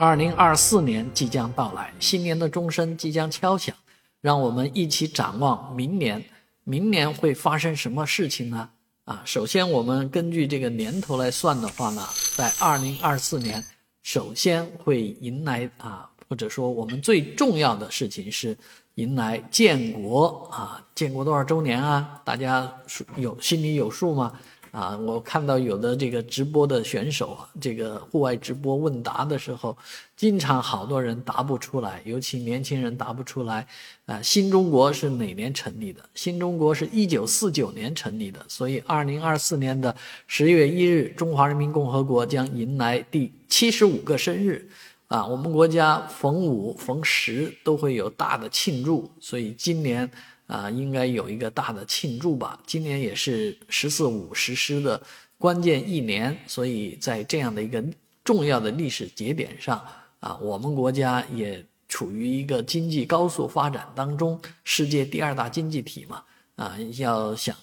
二零二四年即将到来，新年的钟声即将敲响，让我们一起展望明年。明年会发生什么事情呢？啊，首先我们根据这个年头来算的话呢，在二零二四年，首先会迎来啊，或者说我们最重要的事情是迎来建国啊，建国多少周年啊？大家有心里有数吗？啊，我看到有的这个直播的选手啊，这个户外直播问答的时候，经常好多人答不出来，尤其年轻人答不出来。啊，新中国是哪年成立的？新中国是一九四九年成立的，所以二零二四年的十月一日，中华人民共和国将迎来第七十五个生日。啊，我们国家逢五逢十都会有大的庆祝，所以今年。啊，应该有一个大的庆祝吧。今年也是“十四五”实施的关键一年，所以在这样的一个重要的历史节点上，啊，我们国家也处于一个经济高速发展当中，世界第二大经济体嘛，啊，要想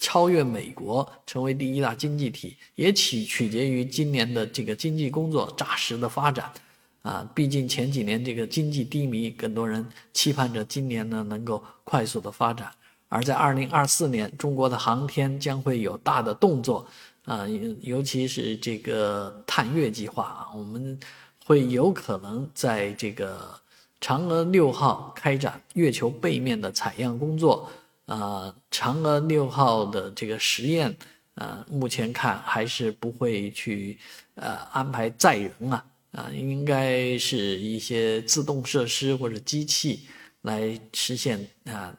超越美国成为第一大经济体，也取取决于今年的这个经济工作扎实的发展。啊，毕竟前几年这个经济低迷，更多人期盼着今年呢能够快速的发展。而在二零二四年，中国的航天将会有大的动作，啊，尤其是这个探月计划啊，我们会有可能在这个嫦娥六号开展月球背面的采样工作。啊，嫦娥六号的这个实验，啊，目前看还是不会去呃安排载人啊。啊，应该是一些自动设施或者机器来实现啊，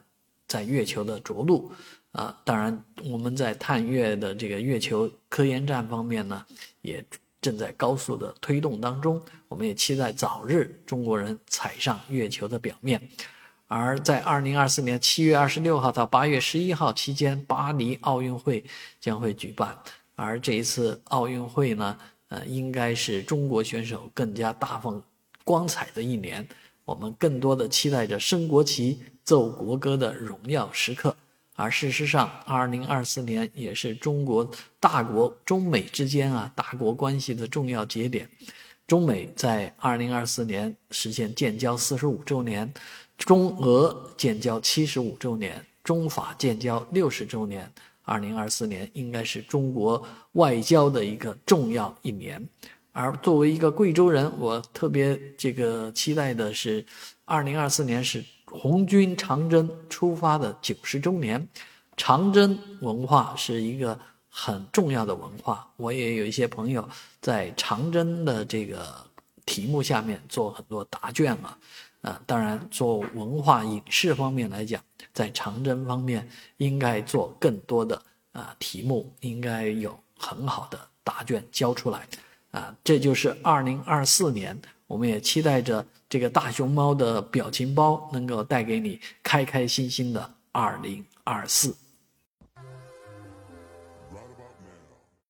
在月球的着陆啊。当然，我们在探月的这个月球科研站方面呢，也正在高速的推动当中。我们也期待早日中国人踩上月球的表面。而在二零二四年七月二十六号到八月十一号期间，巴黎奥运会将会举办。而这一次奥运会呢？呃，应该是中国选手更加大放光彩的一年。我们更多的期待着升国旗、奏国歌的荣耀时刻。而事实上，二零二四年也是中国大国中美之间啊大国关系的重要节点。中美在二零二四年实现建交四十五周年，中俄建交七十五周年，中法建交六十周年。二零二四年应该是中国外交的一个重要一年，而作为一个贵州人，我特别这个期待的是，二零二四年是红军长征出发的九十周年。长征文化是一个很重要的文化，我也有一些朋友在长征的这个题目下面做很多答卷啊。啊，当然，做文化影视方面来讲，在长征方面应该做更多的啊题目，应该有很好的答卷交出来，啊，这就是二零二四年，我们也期待着这个大熊猫的表情包能够带给你开开心心的二零二四。